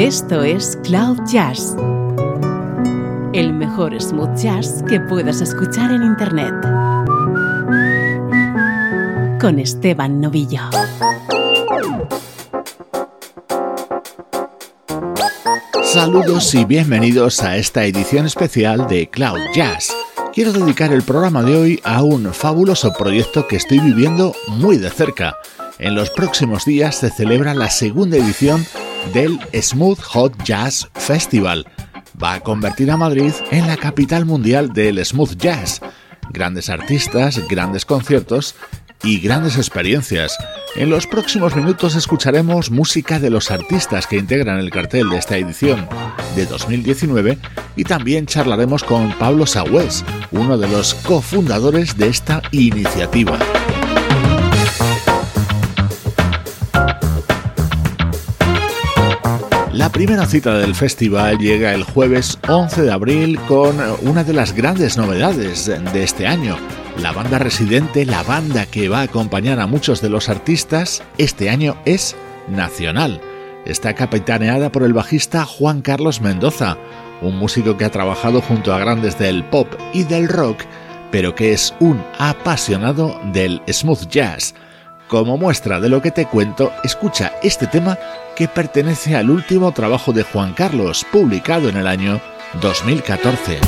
Esto es Cloud Jazz, el mejor smooth jazz que puedas escuchar en Internet. Con Esteban Novillo. Saludos y bienvenidos a esta edición especial de Cloud Jazz. Quiero dedicar el programa de hoy a un fabuloso proyecto que estoy viviendo muy de cerca. En los próximos días se celebra la segunda edición del Smooth Hot Jazz Festival. Va a convertir a Madrid en la capital mundial del smooth jazz. Grandes artistas, grandes conciertos y grandes experiencias. En los próximos minutos escucharemos música de los artistas que integran el cartel de esta edición de 2019 y también charlaremos con Pablo Sagüez, uno de los cofundadores de esta iniciativa. La primera cita del festival llega el jueves 11 de abril con una de las grandes novedades de este año. La banda residente, la banda que va a acompañar a muchos de los artistas, este año es Nacional. Está capitaneada por el bajista Juan Carlos Mendoza, un músico que ha trabajado junto a grandes del pop y del rock, pero que es un apasionado del smooth jazz. Como muestra de lo que te cuento, escucha este tema que pertenece al último trabajo de Juan Carlos, publicado en el año 2014.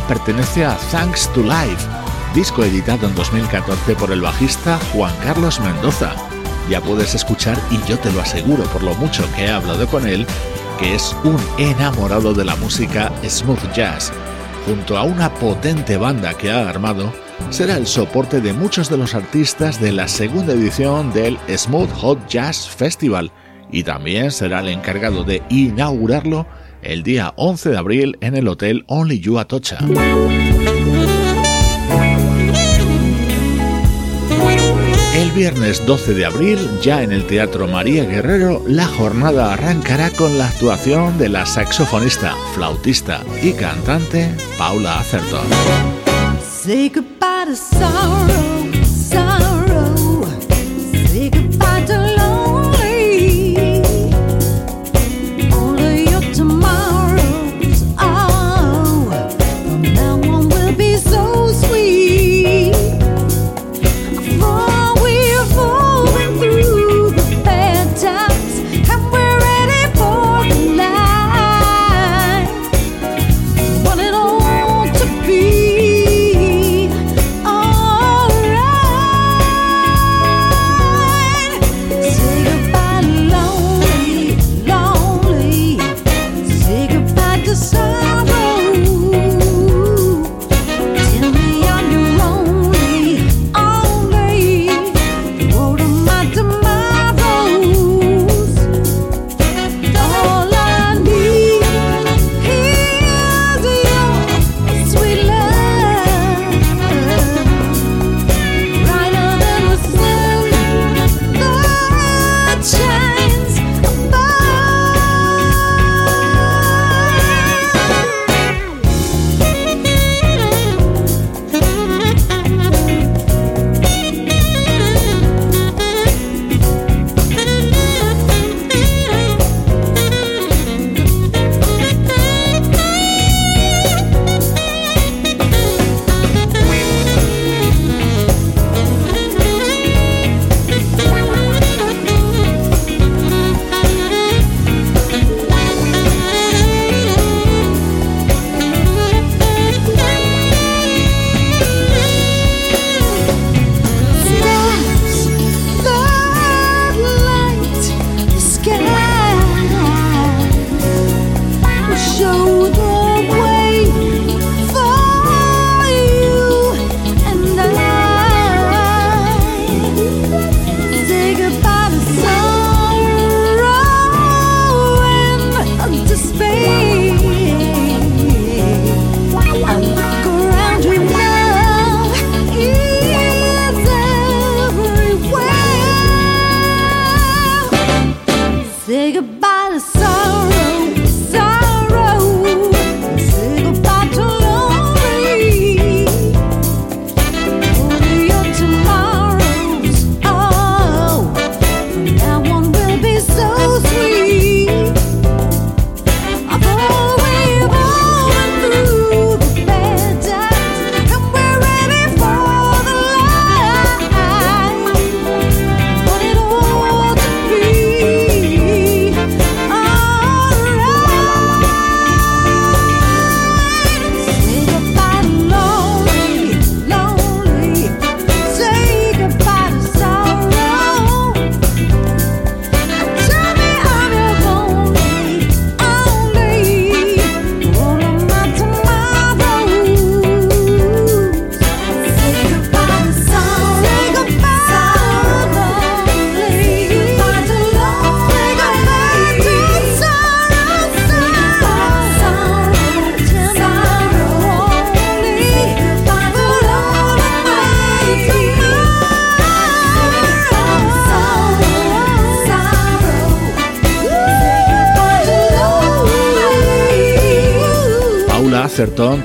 Pertenece a Thanks to Life, disco editado en 2014 por el bajista Juan Carlos Mendoza. Ya puedes escuchar, y yo te lo aseguro por lo mucho que he hablado con él, que es un enamorado de la música smooth jazz. Junto a una potente banda que ha armado, será el soporte de muchos de los artistas de la segunda edición del Smooth Hot Jazz Festival y también será el encargado de inaugurarlo el día 11 de abril en el Hotel Only You Atocha. El viernes 12 de abril, ya en el Teatro María Guerrero, la jornada arrancará con la actuación de la saxofonista, flautista y cantante Paula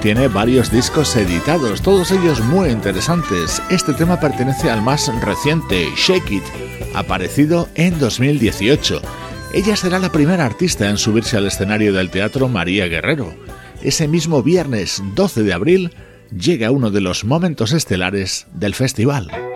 Tiene varios discos editados, todos ellos muy interesantes. Este tema pertenece al más reciente, Shake It, aparecido en 2018. Ella será la primera artista en subirse al escenario del Teatro María Guerrero. Ese mismo viernes 12 de abril llega uno de los momentos estelares del festival.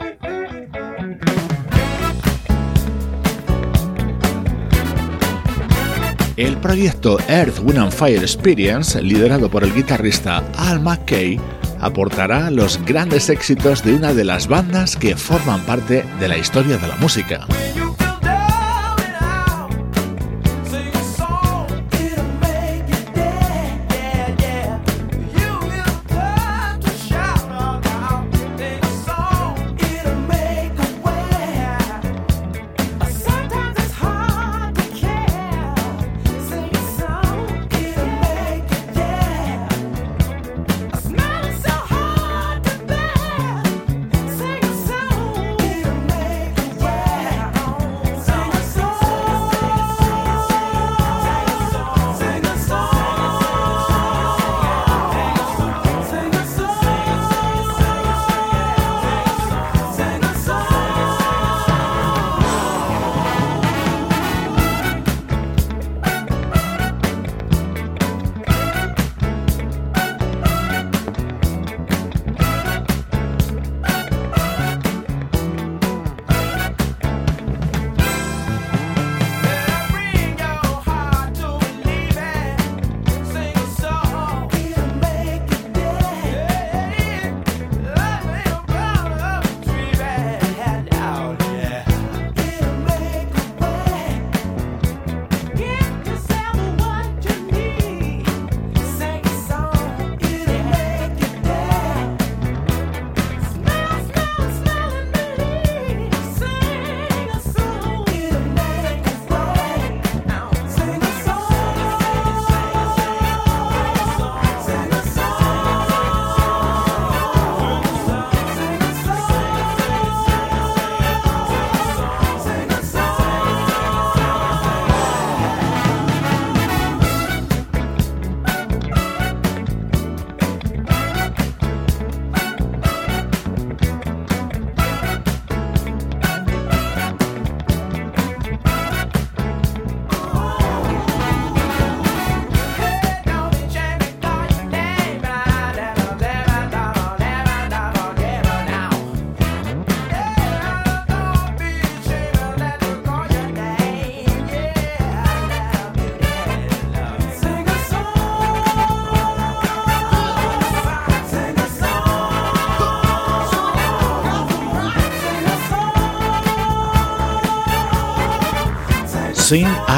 Proyecto Earth, Wind and Fire Experience, liderado por el guitarrista Al McKay, aportará los grandes éxitos de una de las bandas que forman parte de la historia de la música.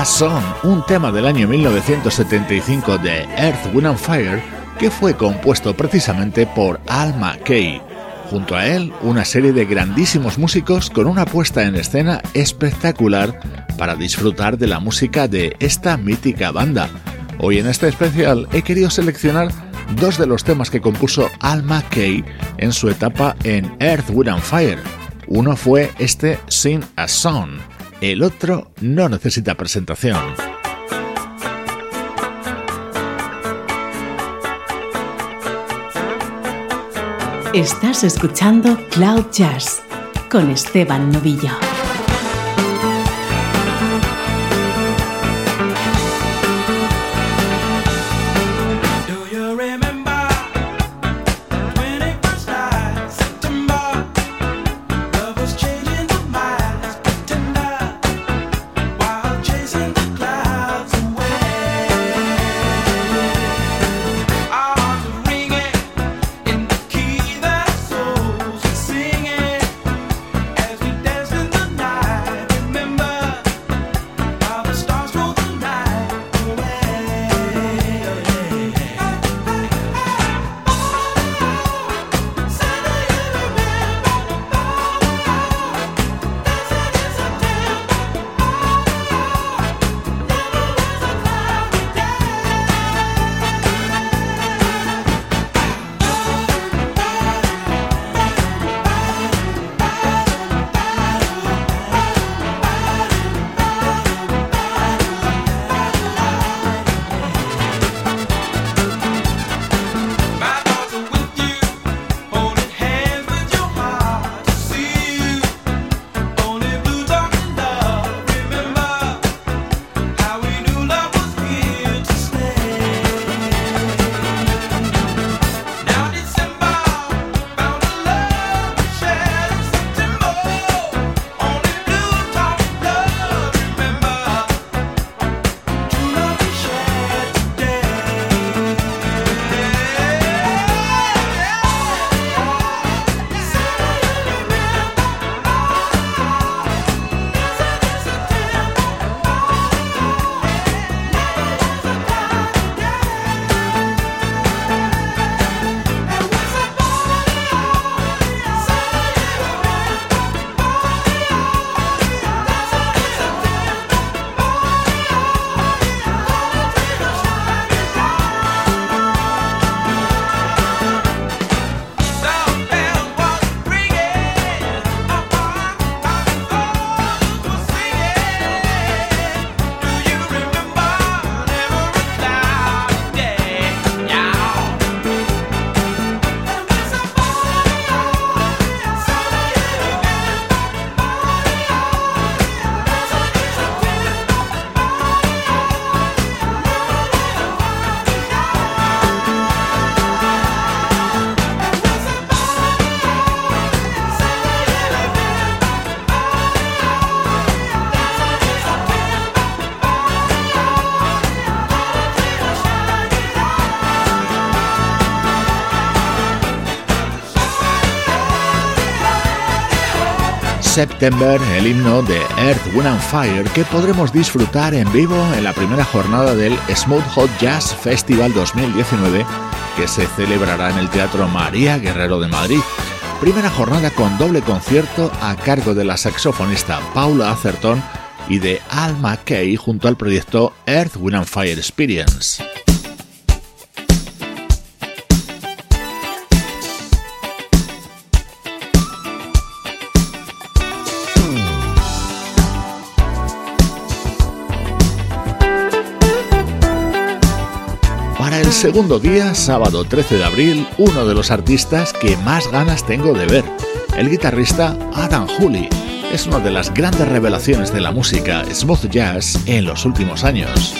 A Song, un tema del año 1975 de Earth, Wind and Fire que fue compuesto precisamente por Al McKay. Junto a él, una serie de grandísimos músicos con una puesta en escena espectacular para disfrutar de la música de esta mítica banda. Hoy en este especial he querido seleccionar dos de los temas que compuso Al McKay en su etapa en Earth, Wind and Fire. Uno fue este Sing a Song el otro no necesita presentación. Estás escuchando Cloud Jazz con Esteban Novillo. September, el himno de Earth, Wind and Fire que podremos disfrutar en vivo en la primera jornada del Smooth Hot Jazz Festival 2019 que se celebrará en el Teatro María Guerrero de Madrid. Primera jornada con doble concierto a cargo de la saxofonista Paula Atherton y de Al McKay junto al proyecto Earth, Wind and Fire Experience. Segundo día, sábado 13 de abril, uno de los artistas que más ganas tengo de ver, el guitarrista Adam Hooley. Es una de las grandes revelaciones de la música smooth jazz en los últimos años.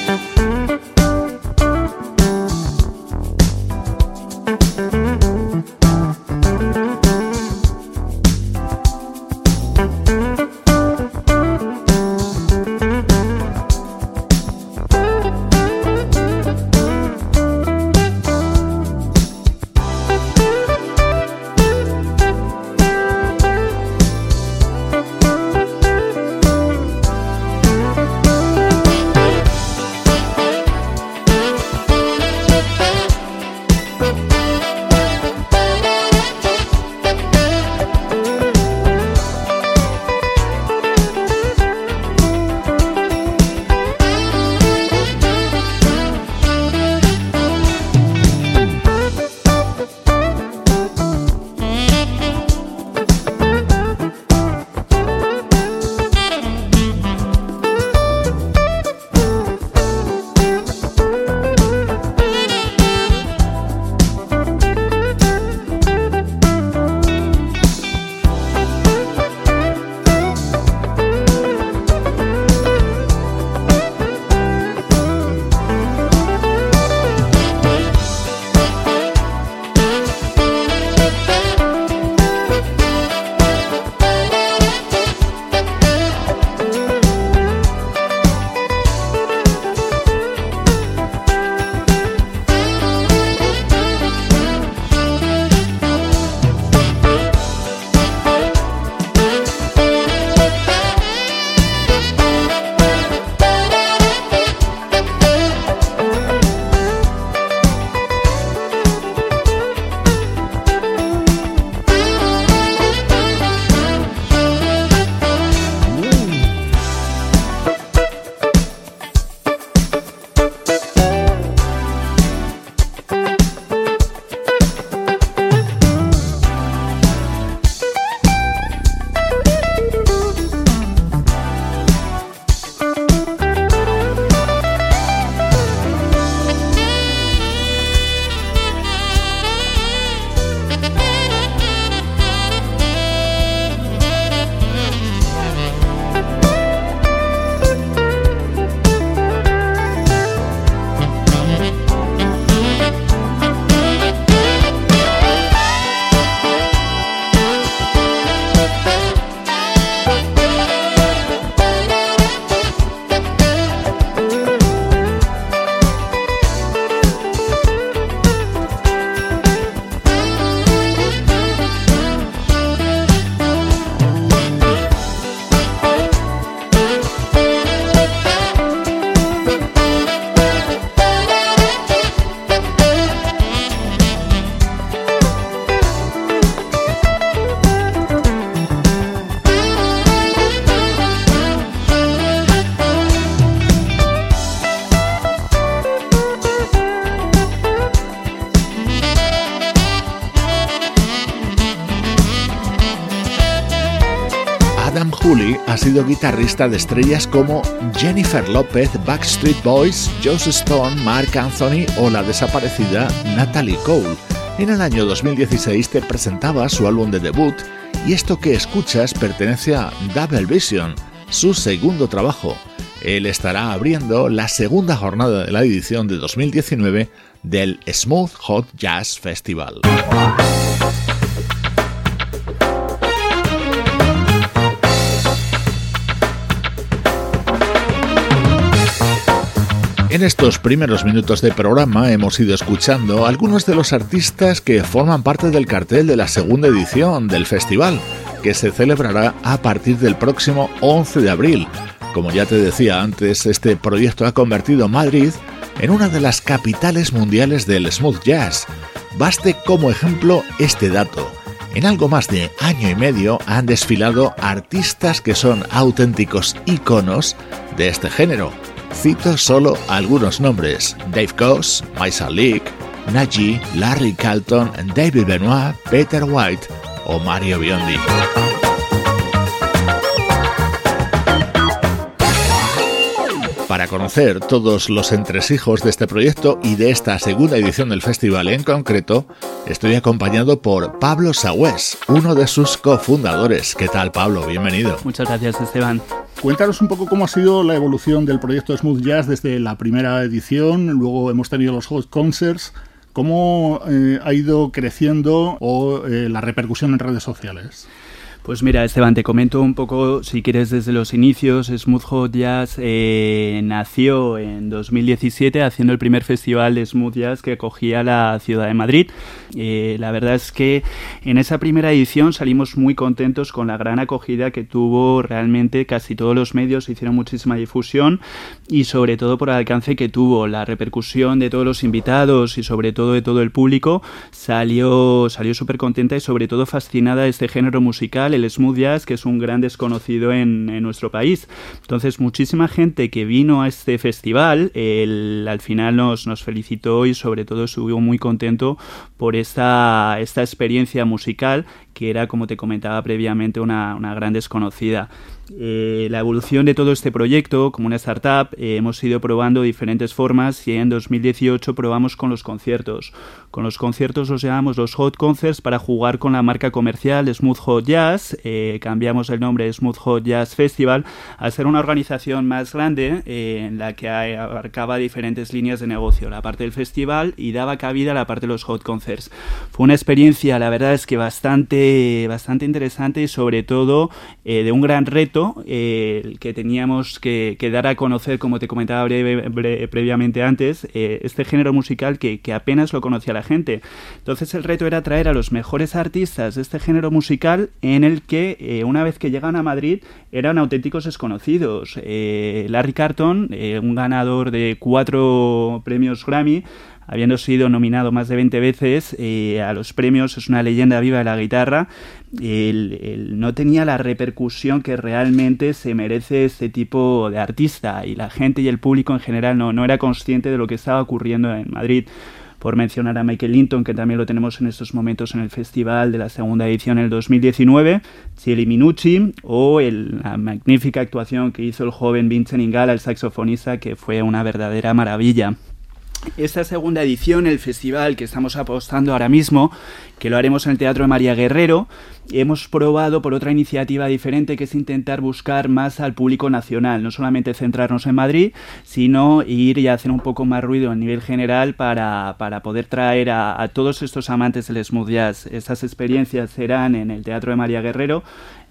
Guitarrista de estrellas como Jennifer Lopez, Backstreet Boys, Joss Stone, Mark Anthony o la desaparecida Natalie Cole. En el año 2016 te presentaba su álbum de debut y esto que escuchas pertenece a Double Vision, su segundo trabajo. Él estará abriendo la segunda jornada de la edición de 2019 del Smooth Hot Jazz Festival. En estos primeros minutos de programa hemos ido escuchando algunos de los artistas que forman parte del cartel de la segunda edición del festival. que se celebrará a partir del próximo 11 de abril. Como ya te decía antes, este proyecto ha convertido Madrid en una de las capitales mundiales del smooth jazz. Baste como ejemplo este dato. En algo más de año y medio han desfilado artistas que son auténticos iconos de este género. Cito solo algunos nombres: Dave Coase, Maisa Leak, Naji, Larry Carlton, David Benoit, Peter White o Mario Biondi. Para conocer todos los entresijos de este proyecto y de esta segunda edición del festival en concreto, estoy acompañado por Pablo Sagüés, uno de sus cofundadores. ¿Qué tal, Pablo? Bienvenido. Muchas gracias, Esteban. Cuéntanos un poco cómo ha sido la evolución del proyecto Smooth Jazz desde la primera edición, luego hemos tenido los Hot Concerts. ¿Cómo eh, ha ido creciendo o eh, la repercusión en redes sociales? Pues mira, Esteban, te comento un poco, si quieres, desde los inicios. Smooth Hot Jazz eh, nació en 2017 haciendo el primer festival de Smooth Jazz que acogía la ciudad de Madrid. Eh, la verdad es que en esa primera edición salimos muy contentos con la gran acogida que tuvo realmente casi todos los medios, hicieron muchísima difusión y sobre todo por el alcance que tuvo, la repercusión de todos los invitados y sobre todo de todo el público, salió, salió súper contenta y sobre todo fascinada de este género musical el smooth jazz, que es un gran desconocido en, nuestro país. Entonces, muchísima gente que vino a este festival, al final nos, nos felicitó y sobre todo estuvo muy contento por esta, esta experiencia musical que era, como te comentaba previamente, una, una gran desconocida. Eh, la evolución de todo este proyecto, como una startup, eh, hemos ido probando diferentes formas y en 2018 probamos con los conciertos. Con los conciertos los llamamos los Hot Concerts para jugar con la marca comercial Smooth Hot Jazz. Eh, cambiamos el nombre de Smooth Hot Jazz Festival a ser una organización más grande en la que abarcaba diferentes líneas de negocio, la parte del festival y daba cabida a la parte de los Hot Concerts. Fue una experiencia, la verdad es que bastante, bastante interesante y sobre todo de un gran reto el que teníamos que, dar a conocer, como te comentaba previamente antes, eh, este género musical que, apenas lo conocía la gente. Entonces el reto era traer a los mejores artistas de este género musical en el que eh, una vez que llegan a Madrid eran auténticos desconocidos. Eh, Larry Carton, un ganador de cuatro premios Grammy, habiendo sido nominado más de 20 veces eh, a los premios, es una leyenda viva de la guitarra, él, no tenía la repercusión que realmente se merece este tipo de artista y la gente y el público en general no, no era consciente de lo que estaba ocurriendo en Madrid por mencionar a Michael Linton, que también lo tenemos en estos momentos en el festival de la segunda edición en el 2019, Cieli Minucci, o la magnífica actuación que hizo el joven Vincent Ingala, el saxofonista, que fue una verdadera maravilla. Esta segunda edición, el festival que estamos apostando ahora mismo, que lo haremos en el Teatro de María Guerrero, hemos probado por otra iniciativa diferente que es intentar buscar más al público nacional, no solamente centrarnos en Madrid, sino ir y hacer un poco más ruido a nivel general para, poder traer a, a todos estos amantes del smooth jazz. Estas experiencias serán en el Teatro de María Guerrero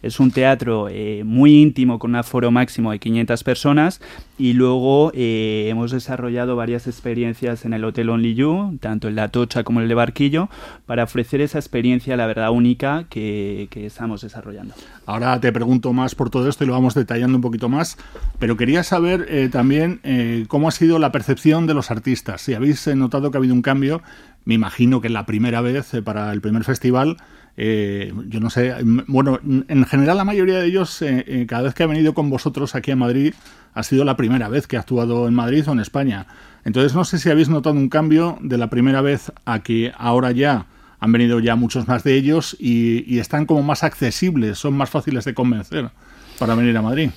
es un teatro eh, muy íntimo con un aforo máximo de 500 personas y luego eh, hemos desarrollado varias experiencias en el Hotel Only You, tanto en La Tocha como en el de Barquillo, para ofrecer esa experiencia, la verdad, única que, estamos desarrollando. Ahora te pregunto más por todo esto y lo vamos detallando un poquito más, pero quería saber eh, también cómo ha sido la percepción de los artistas. Si habéis notado que ha habido un cambio, me imagino que la primera vez para el primer festival eh, yo no sé, bueno, en general la mayoría de ellos, eh, eh, cada vez que ha venido con vosotros aquí a Madrid, ha sido la primera vez que ha actuado en Madrid o en España. Entonces no sé si habéis notado un cambio de la primera vez a que ahora ya han venido ya muchos más de ellos y, y están como más accesibles, son más fáciles de convencer para venir a Madrid.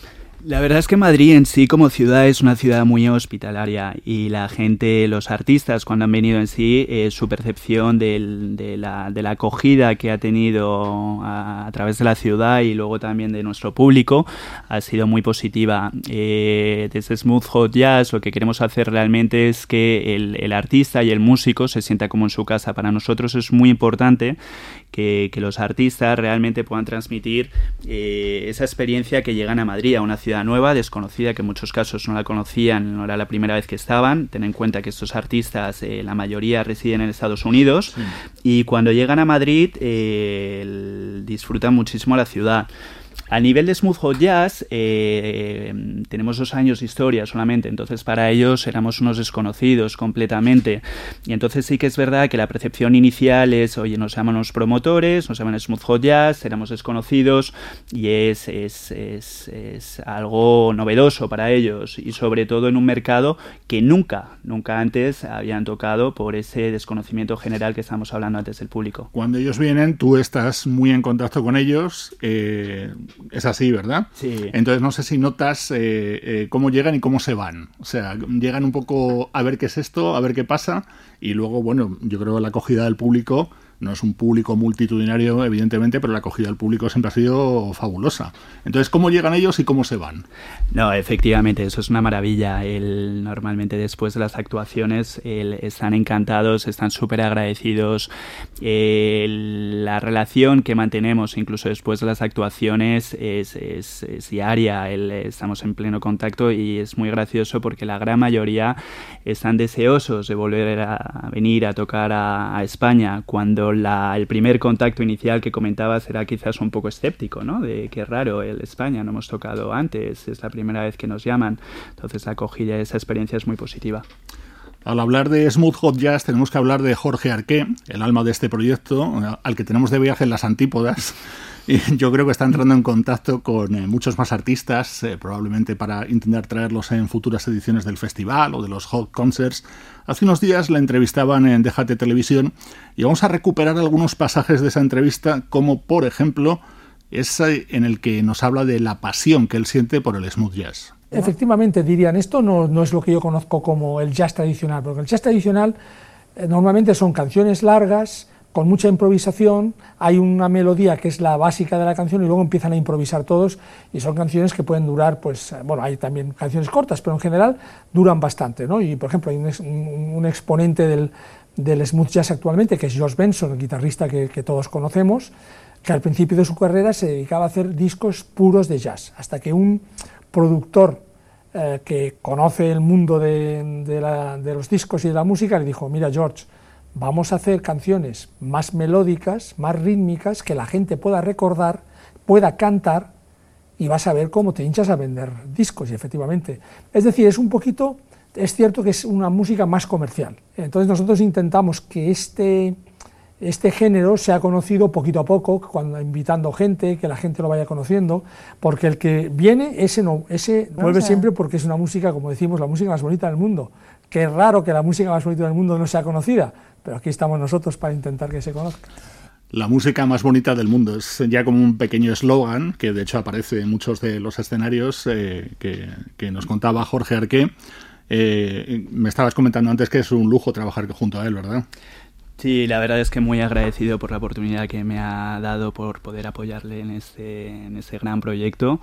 La verdad es que Madrid en sí como ciudad es una ciudad muy hospitalaria y la gente, los artistas cuando han venido en sí, eh, su percepción de, la, de, la, acogida que ha tenido a, través de la ciudad y luego también de nuestro público ha sido muy positiva. Eh, desde Smooth Hot Jazz lo que queremos hacer realmente es que el, el artista y el músico se sienta como en su casa. Para nosotros es muy importante que, los artistas realmente puedan transmitir eh, esa experiencia que llegan a Madrid, a una ciudad nueva, desconocida, que en muchos casos no la conocían, no era la primera vez que estaban. Ten en cuenta que estos artistas, eh, la mayoría residen en Estados Unidos, y cuando llegan a Madrid eh, disfrutan muchísimo la ciudad. A nivel de Smooth Hot Jazz, eh, tenemos dos años de historia solamente, entonces para ellos éramos unos desconocidos completamente. Y entonces sí que es verdad que la percepción inicial es, oye, nos llaman los promotores, nos llaman Smooth Hot Jazz, éramos desconocidos y es, es, es, es algo novedoso para ellos y sobre todo en un mercado que nunca, nunca antes habían tocado por ese desconocimiento general que estamos hablando antes del público. Cuando ellos vienen, tú estás muy en contacto con ellos. Eh, es así, ¿verdad? Sí. Entonces no sé si notas eh, eh, cómo llegan y cómo se van. O sea, llegan un poco a ver qué es esto, a ver qué pasa, y luego, bueno, yo creo que la acogida del público no es un público multitudinario, evidentemente, pero la acogida del público siempre ha sido fabulosa. Entonces, ¿cómo llegan ellos y cómo se van? No, efectivamente, eso es una maravilla. Normalmente después de las actuaciones están encantados, están súper agradecidos. la relación que mantenemos incluso después de las actuaciones es, es, diaria. estamos en pleno contacto y es muy gracioso porque la gran mayoría están deseosos de volver a venir a tocar a España cuando el primer contacto inicial que comentabas era quizás un poco escéptico, ¿no? De qué raro, el España no hemos tocado antes, es la primera vez que nos llaman. Entonces la acogida de esa experiencia es muy positiva. Al hablar de Smooth Hot Jazz tenemos que hablar de Jorge Arqué, el alma de este proyecto, al que tenemos de viaje en las antípodas. Yo creo que está entrando en contacto con eh, muchos más artistas, eh, probablemente para intentar traerlos en futuras ediciones del festival o de los Hot Concerts. Hace unos días la entrevistaban en Déjate Televisión y vamos a recuperar algunos pasajes de esa entrevista, como por ejemplo ese en el que nos habla de la pasión que él siente por el smooth jazz. Efectivamente, dirían, esto no, no es lo que yo conozco como el jazz tradicional, porque el jazz tradicional eh, normalmente son canciones largas, con mucha improvisación, hay una melodía que es la básica de la canción y luego empiezan a improvisar todos y son canciones que pueden durar, pues, eh, bueno, hay también canciones cortas, pero en general duran bastante, ¿no? Y por ejemplo, hay un, exponente del, del, smooth jazz actualmente, que es Josh Benson, el guitarrista que, todos conocemos, que al principio de su carrera se dedicaba a hacer discos puros de jazz, hasta que un productor eh, que conoce el mundo de, de los discos y de la música le dijo, mira George, vamos a hacer canciones más melódicas, más rítmicas, que la gente pueda recordar, pueda cantar y vas a ver cómo te hinchas a vender discos, y efectivamente. Es decir, es un poquito, es cierto que es una música más comercial. Entonces nosotros intentamos que este, este género sea conocido poquito a poco, cuando invitando gente, que la gente lo vaya conociendo, porque el que viene, ese no, ese vuelve siempre porque es una música, como decimos, la música más bonita del mundo. Qué raro que la música más bonita del mundo no sea conocida, pero aquí estamos nosotros para intentar que se conozca. La música más bonita del mundo es ya como un pequeño eslogan que de hecho aparece en muchos de los escenarios eh, que, nos contaba Jorge Arqué. Eh, me estabas comentando antes que es un lujo trabajar junto a él, ¿verdad? Sí, la verdad es que muy agradecido por la oportunidad que me ha dado por poder apoyarle en este, en este gran proyecto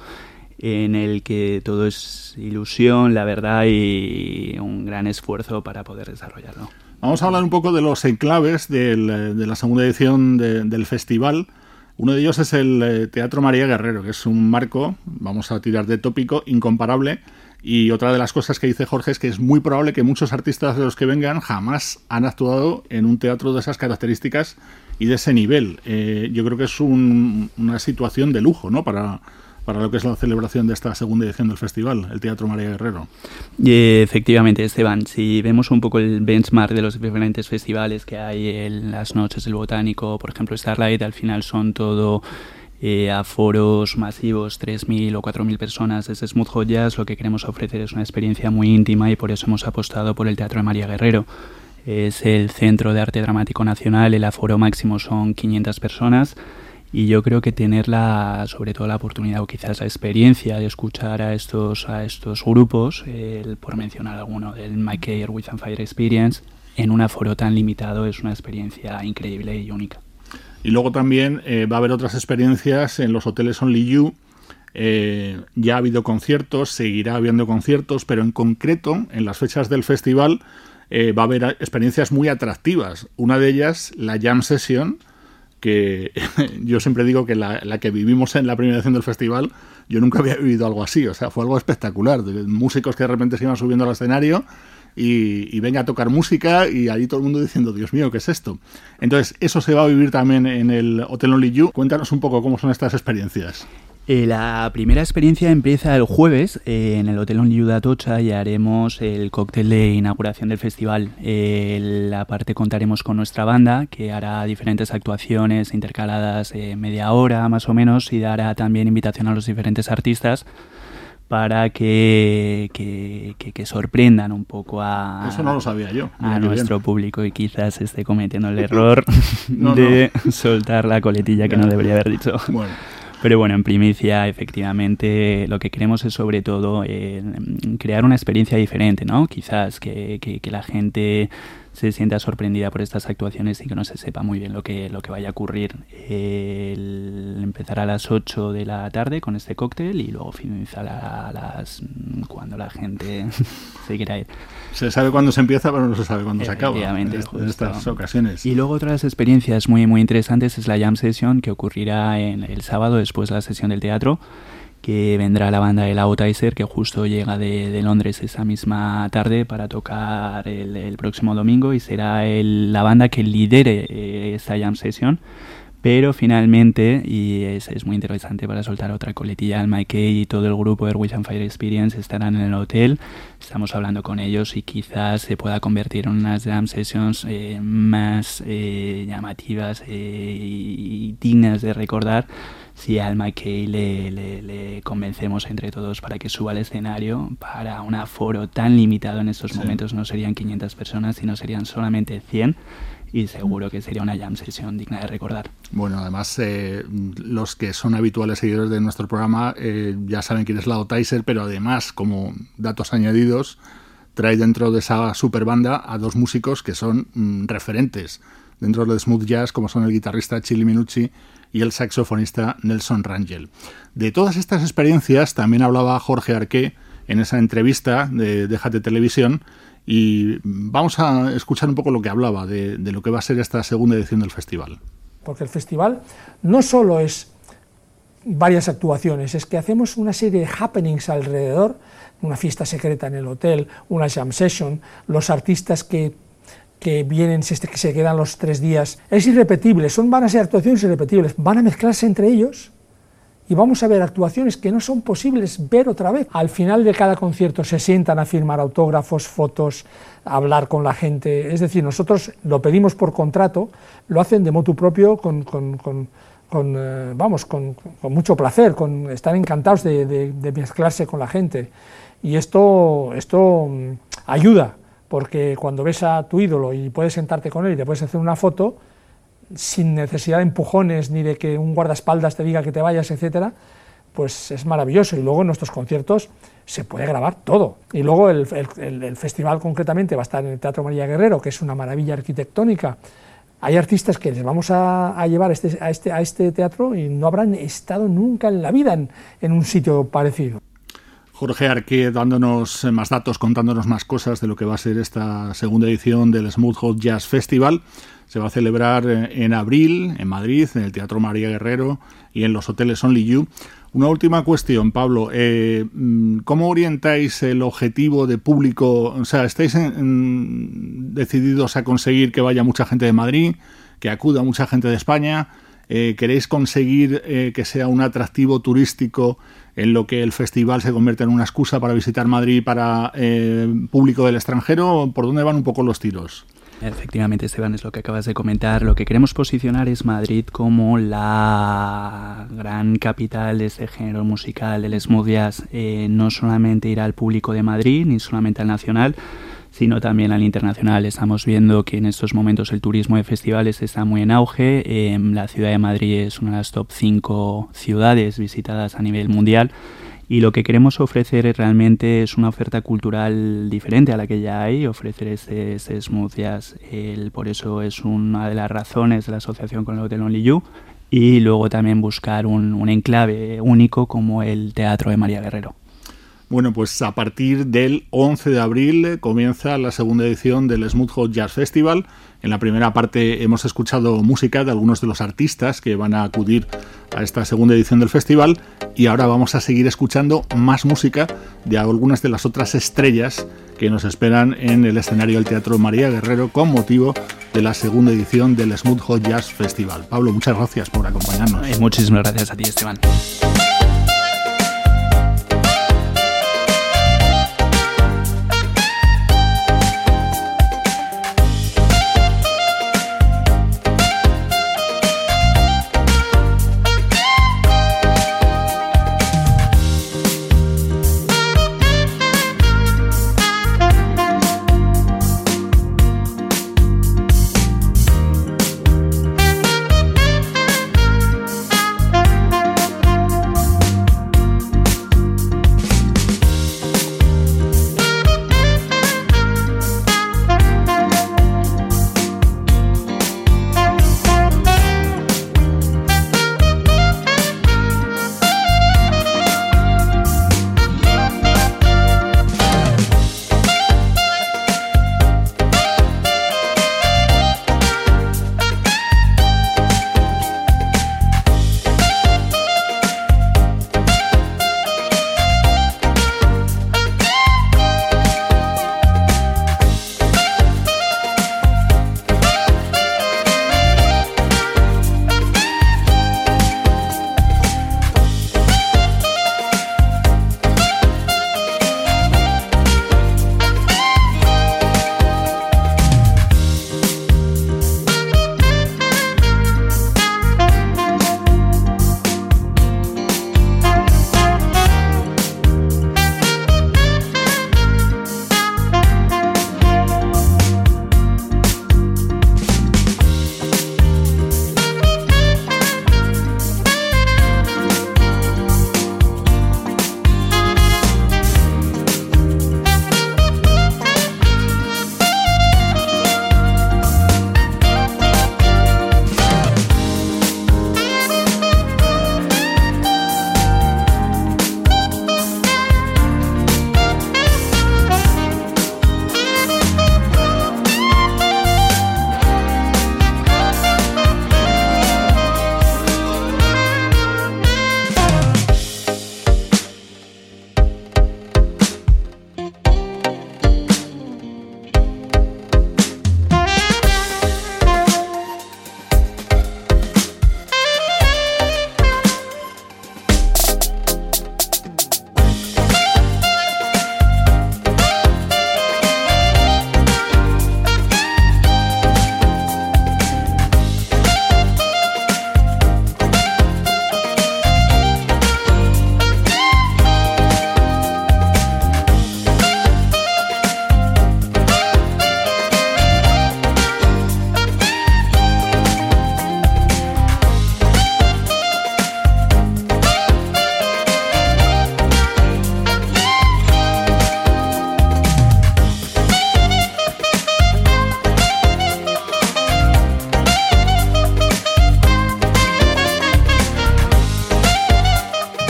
en el que todo es ilusión, la verdad y un gran esfuerzo para poder desarrollarlo. Vamos a hablar un poco de los enclaves de la segunda edición del festival. Uno de ellos es el eh, Teatro María Guerrero, que es un marco, vamos a tirar de tópico, incomparable. Y otra de las cosas que dice Jorge es que es muy probable que muchos artistas de los que vengan jamás han actuado en un teatro de esas características y de ese nivel. Eh, yo creo que es una situación de lujo ¿no? para, para lo que es la celebración de esta segunda edición del festival, el Teatro María Guerrero. Y efectivamente, Esteban, si vemos un poco el benchmark de los diferentes festivales que hay en las noches del Botánico, por ejemplo, Starlight, al final son todo eh, a masivos, 3.000 o 4.000 personas desde Smooth Jazz, lo que queremos ofrecer es una experiencia muy íntima y por eso hemos apostado por el Teatro de María Guerrero. Es el Centro de Arte Dramático Nacional, el aforo máximo son 500 personas y yo creo que tener la, sobre todo la oportunidad o quizás la experiencia de escuchar a estos, a estos grupos, el, por mencionar alguno del My Care With and Fire Experience, en un aforo tan limitado es una experiencia increíble y única. Y luego también eh, va a haber otras experiencias en los hoteles Only You. Eh, ya ha habido conciertos, seguirá habiendo conciertos, pero en concreto, en las fechas del festival, eh, va a haber experiencias muy atractivas. Una de ellas, la Jam Session, que yo siempre digo que la, que vivimos en la primera edición del festival, yo nunca había vivido algo así, o sea, fue algo espectacular, músicos que de repente se iban subiendo al escenario y, venga a tocar música y allí todo el mundo diciendo, Dios mío, ¿qué es esto? Entonces, eso se va a vivir también en el Hotel Only You. Cuéntanos un poco cómo son estas experiencias. Eh, la primera experiencia empieza el jueves eh, en el Hotel Only Atocha y haremos el cóctel de inauguración del festival. Eh, la parte contaremos con nuestra banda que hará diferentes actuaciones intercaladas media hora más o menos y dará también invitación a los diferentes artistas para que, que, sorprendan un poco a, Eso no lo sabía yo. a nuestro público y quizás esté cometiendo el error de soltar la coletilla que no debería haber dicho. Pero bueno, en primicia, efectivamente, lo que queremos es sobre todo eh, crear una experiencia diferente, ¿no? Quizás que, que la gente se sienta sorprendida por estas actuaciones y que no se sepa muy bien lo que, lo que vaya a ocurrir. El empezará a las 8 de la tarde con este cóctel y luego finalizará a las cuando la gente se quiera ir. Se sabe cuándo se empieza, pero no se sabe cuándo se acaba. En, estas ocasiones. Y luego otras experiencias muy, muy interesantes es la Jam Session que ocurrirá en el sábado después de la sesión del teatro que vendrá la banda de La que justo llega de, Londres esa misma tarde para tocar el, próximo domingo y será la banda que lidere eh, esta jam session. Pero finalmente, y es, es, muy interesante para soltar otra coletilla, al Mike y todo el grupo de and Fire Experience estarán en el hotel. Estamos hablando con ellos y quizás se pueda convertir en unas jam sessions eh, más eh, llamativas y dignas de recordar si al McKay le, le, convencemos entre todos para que suba al escenario, para un aforo tan limitado en estos momentos. No serían 500 personas, sino serían solamente 100 y seguro que sería una jam sesión digna de recordar. Bueno, además, eh, los que son habituales seguidores de nuestro programa eh, ya saben quién es la Tiser, pero además, como datos añadidos, trae dentro de esa super banda a dos músicos que son mm, referentes. Dentro del smooth jazz, como son el guitarrista Chili Minucci y el saxofonista Nelson Rangel. De todas estas experiencias también hablaba Jorge Arqué en esa entrevista de Déjate Televisión y vamos a escuchar un poco lo que hablaba de, lo que va a ser esta segunda edición del festival. Porque el festival no solo es varias actuaciones, es que hacemos una serie de happenings alrededor, una fiesta secreta en el hotel, una jam session, los artistas que que vienen, que se quedan los tres días, es irrepetible, son, van a ser actuaciones irrepetibles, van a mezclarse entre ellos y vamos a ver actuaciones que no son posibles ver otra vez. Al final de cada concierto se sientan a firmar autógrafos, fotos, a hablar con la gente, es decir, nosotros lo pedimos por contrato, lo hacen de motu propio con, con, con, eh, vamos, con, mucho placer, con, están encantados de, de mezclarse con la gente. Y esto, esto mm, ayuda porque cuando ves a tu ídolo y puedes sentarte con él y te puedes hacer una foto, sin necesidad de empujones ni de que un guardaespaldas te diga que te vayas, etcétera, pues es maravilloso. Y luego en nuestros conciertos se puede grabar todo. Y luego el, festival concretamente va a estar en el Teatro María Guerrero, que es una maravilla arquitectónica. Hay artistas que les vamos a, llevar este, a este, a este teatro y no habrán estado nunca en la vida en un sitio parecido. Jorge Arque dándonos más datos, contándonos más cosas de lo que va a ser esta segunda edición del Smooth Hot Jazz Festival. Se va a celebrar eh, en abril en Madrid, en el Teatro María Guerrero y en los hoteles Only You. Una última cuestión, Pablo. Eh, mm, ¿Cómo orientáis el objetivo de público? O sea, ¿estáis decididos a conseguir que vaya mucha gente de Madrid, que acuda mucha gente de España? Eh, ¿Queréis conseguir que sea un atractivo turístico en lo que el festival se convierte en una excusa para visitar Madrid para eh, público del extranjero? ¿Por dónde van un poco los tiros? Efectivamente, Esteban, es lo que acabas de comentar. Lo que queremos posicionar es Madrid como la gran capital de este género musical, del smooth jazz. Eh, no solamente ir al público de Madrid, ni solamente al nacional, sino también al internacional. Estamos viendo que en estos momentos el turismo de festivales está muy en auge. la ciudad de Madrid es una de las top 5 ciudades visitadas a nivel mundial. Y lo que queremos ofrecer realmente es una oferta cultural diferente a la que ya hay, ofrecer este, este smooth jazz. por eso es una de las razones de la asociación con el Hotel Only You. Y luego también buscar un enclave único como el Teatro de María Guerrero. Bueno, pues a partir del 11 de abril comienza la segunda edición del Smooth Jazz Festival. En la primera parte hemos escuchado música de algunos de los artistas que van a acudir a esta segunda edición del festival y ahora vamos a seguir escuchando más música de algunas de las otras estrellas que nos esperan en el escenario del Teatro María Guerrero con motivo de la segunda edición del Smooth Jazz Festival. Pablo, muchas gracias por acompañarnos. Eh, muchísimas gracias a ti, Esteban.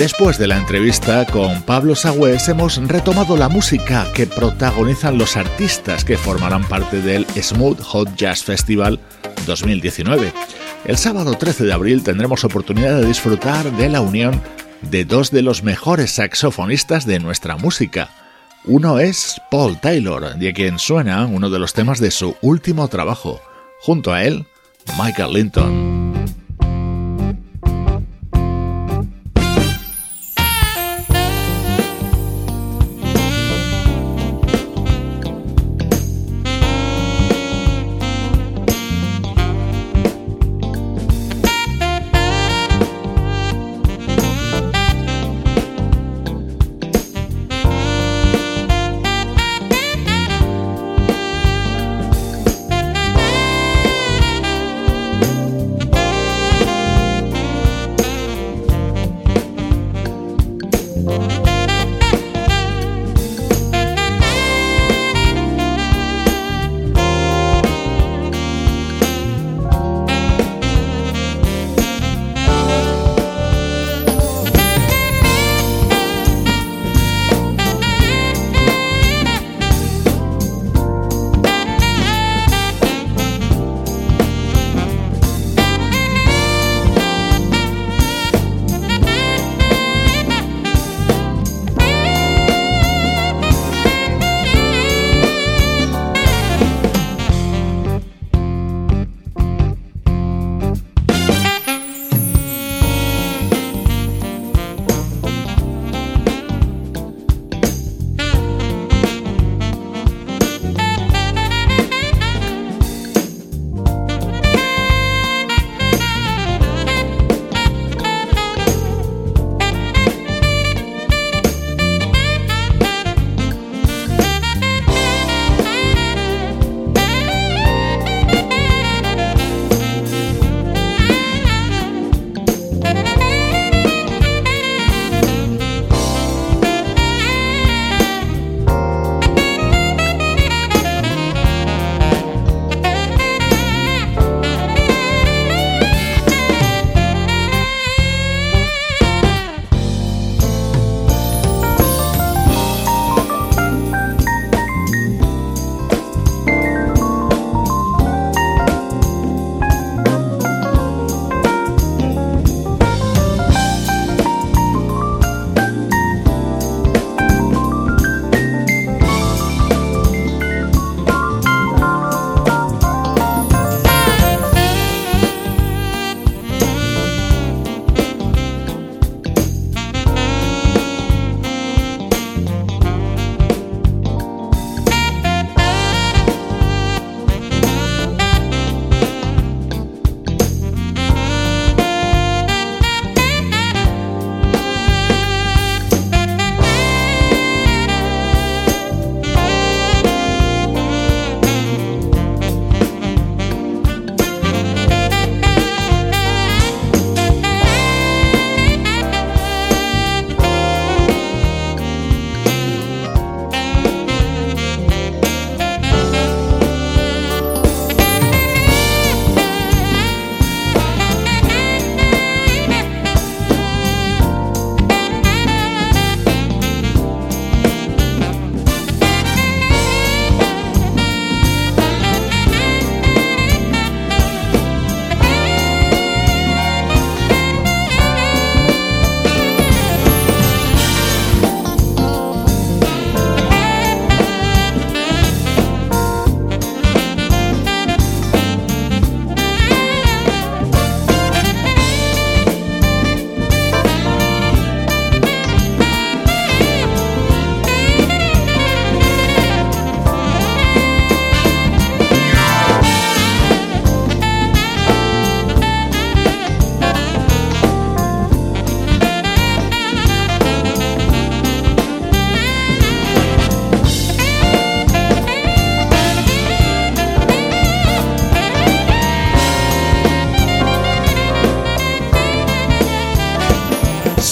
Después de la entrevista con Pablo Sagüez hemos retomado la música que protagonizan los artistas que formarán parte del Smooth Hot Jazz Festival 2019. El sábado 13 de abril tendremos oportunidad de disfrutar de la unión de dos de los mejores saxofonistas de nuestra música. Uno es Paul Taylor, de quien suena uno de los temas de su último trabajo. Junto a él, Michael Linton.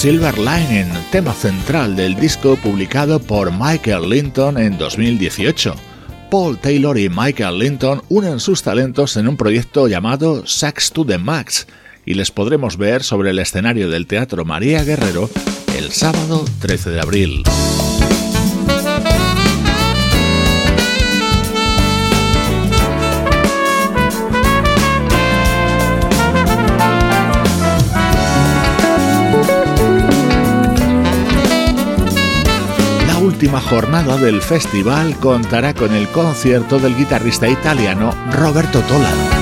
Silver Lining, tema central del disco publicado por Michael Linton en 2018. Paul Taylor y Michael Linton unen sus talentos en un proyecto llamado Sax to the Max y les podremos ver sobre el escenario del Teatro María Guerrero el sábado 13 de abril. Última jornada del festival contará con el concierto del guitarrista italiano Roberto Tola.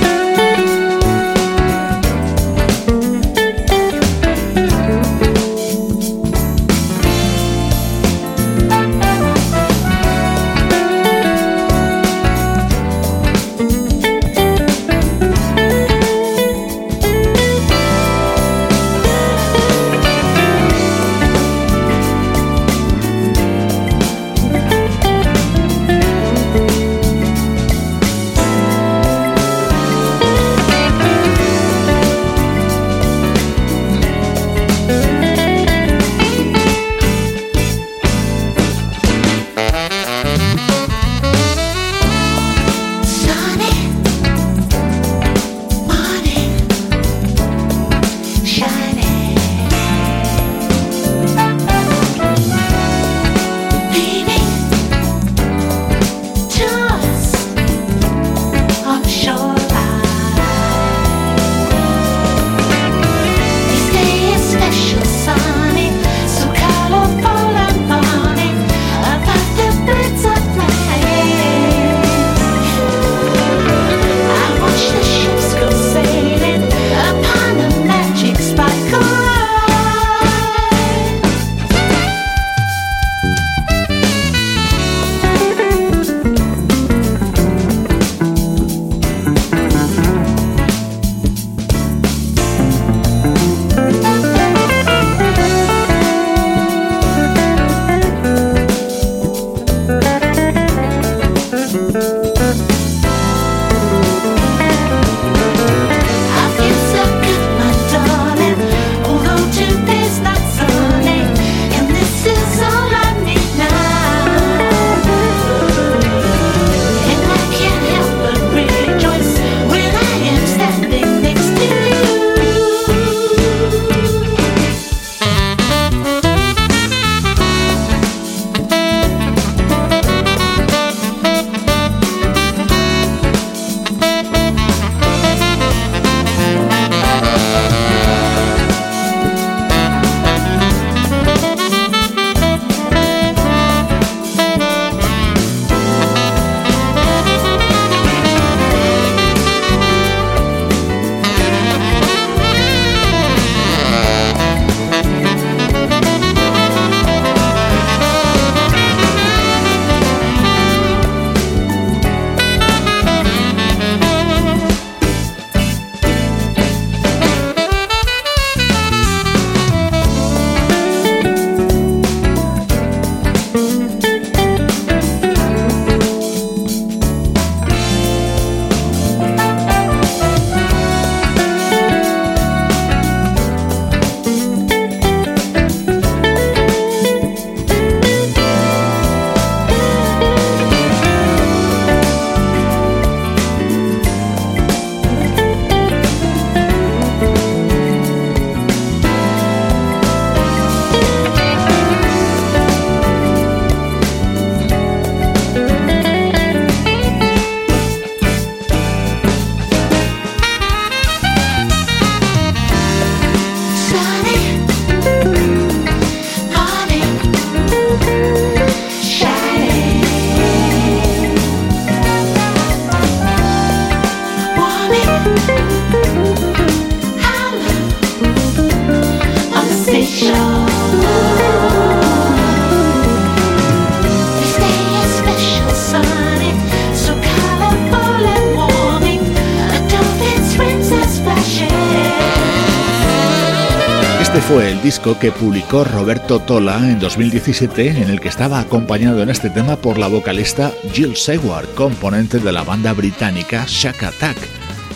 Disco que publicó Roberto Tola en 2017 en el que estaba acompañado en este tema por la vocalista Jill Seward, componente de la banda británica Shack Attack.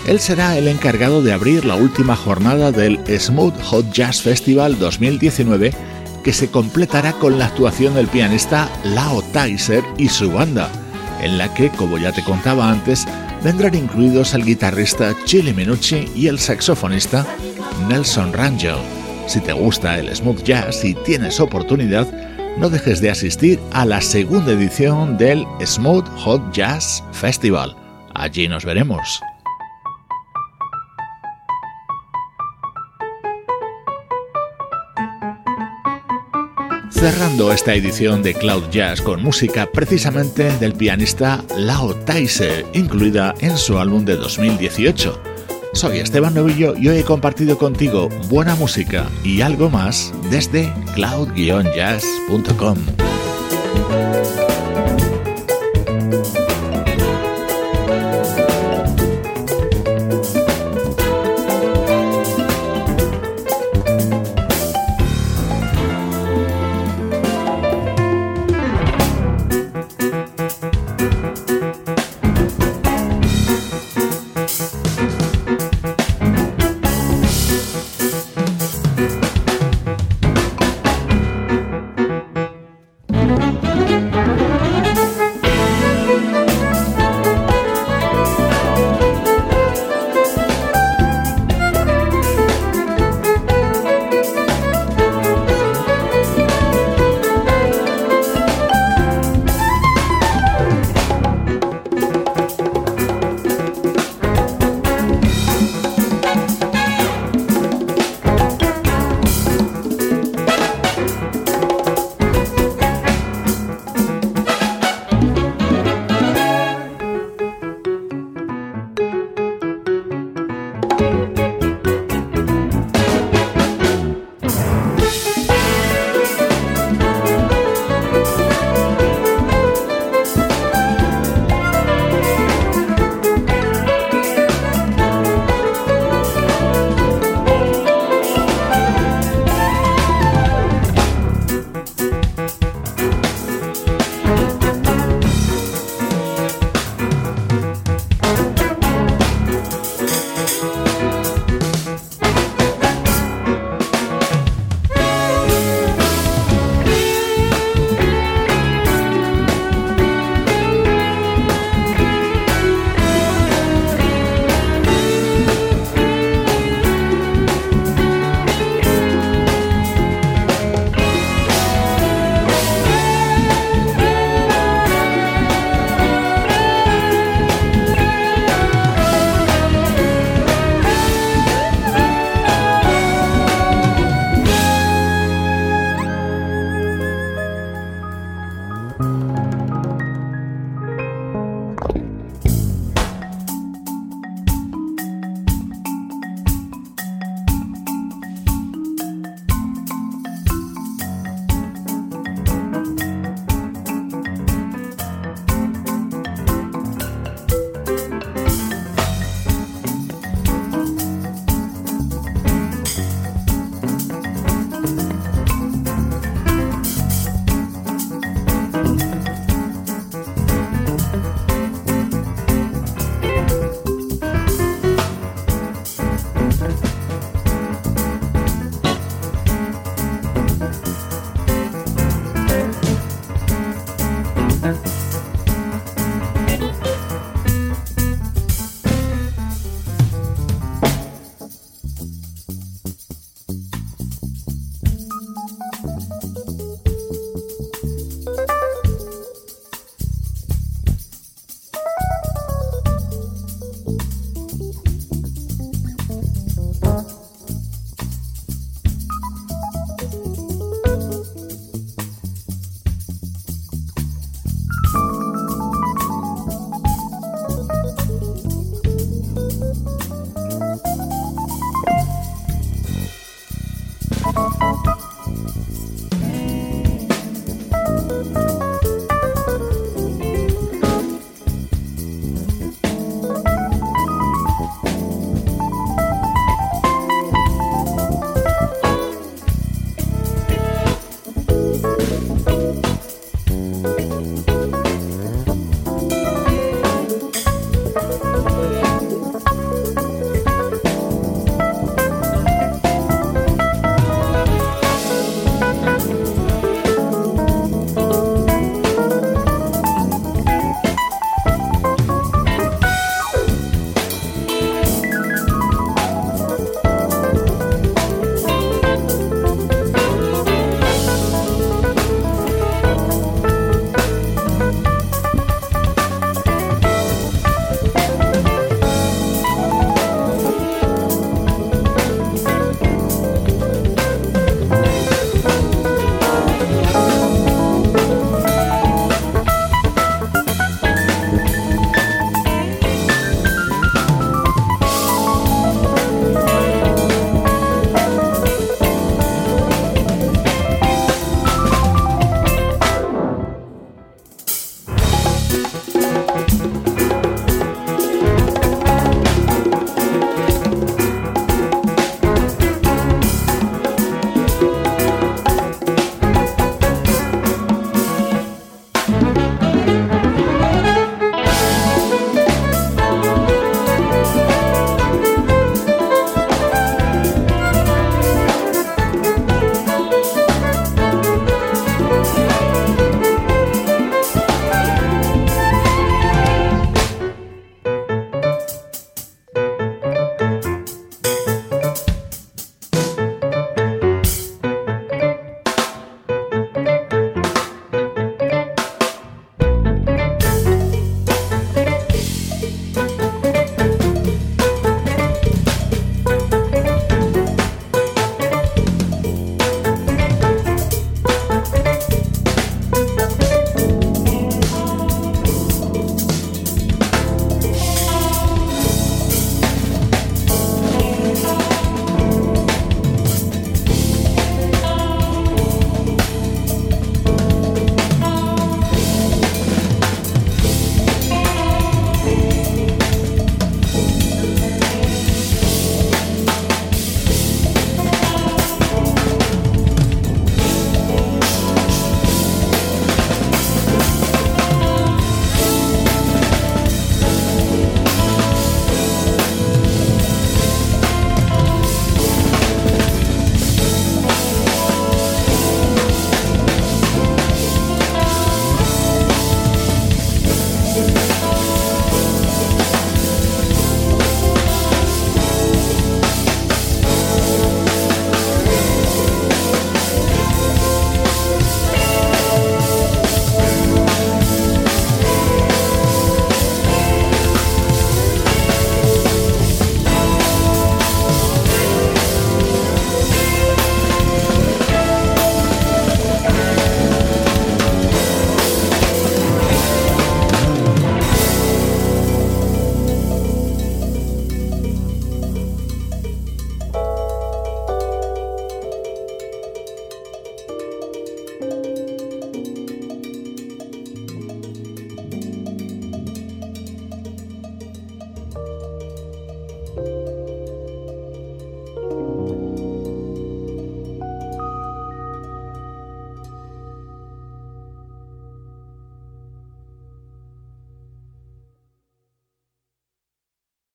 Él será el encargado de abrir la última jornada del Smooth Hot Jazz Festival 2019 que se completará con la actuación del pianista Lao Tyser y su banda, en la que, como ya te contaba antes, vendrán incluidos el guitarrista Chili Minucci y el saxofonista Nelson Rangel. Si te gusta el smooth jazz y tienes oportunidad, no dejes de asistir a la segunda edición del Smooth Hot Jazz Festival. Allí nos veremos. Cerrando esta edición de Cloud Jazz con música precisamente del pianista Lao Taise, incluida en su álbum de 2018. Soy Esteban Novillo y hoy he compartido contigo buena música y algo más desde cloud-jazz.com.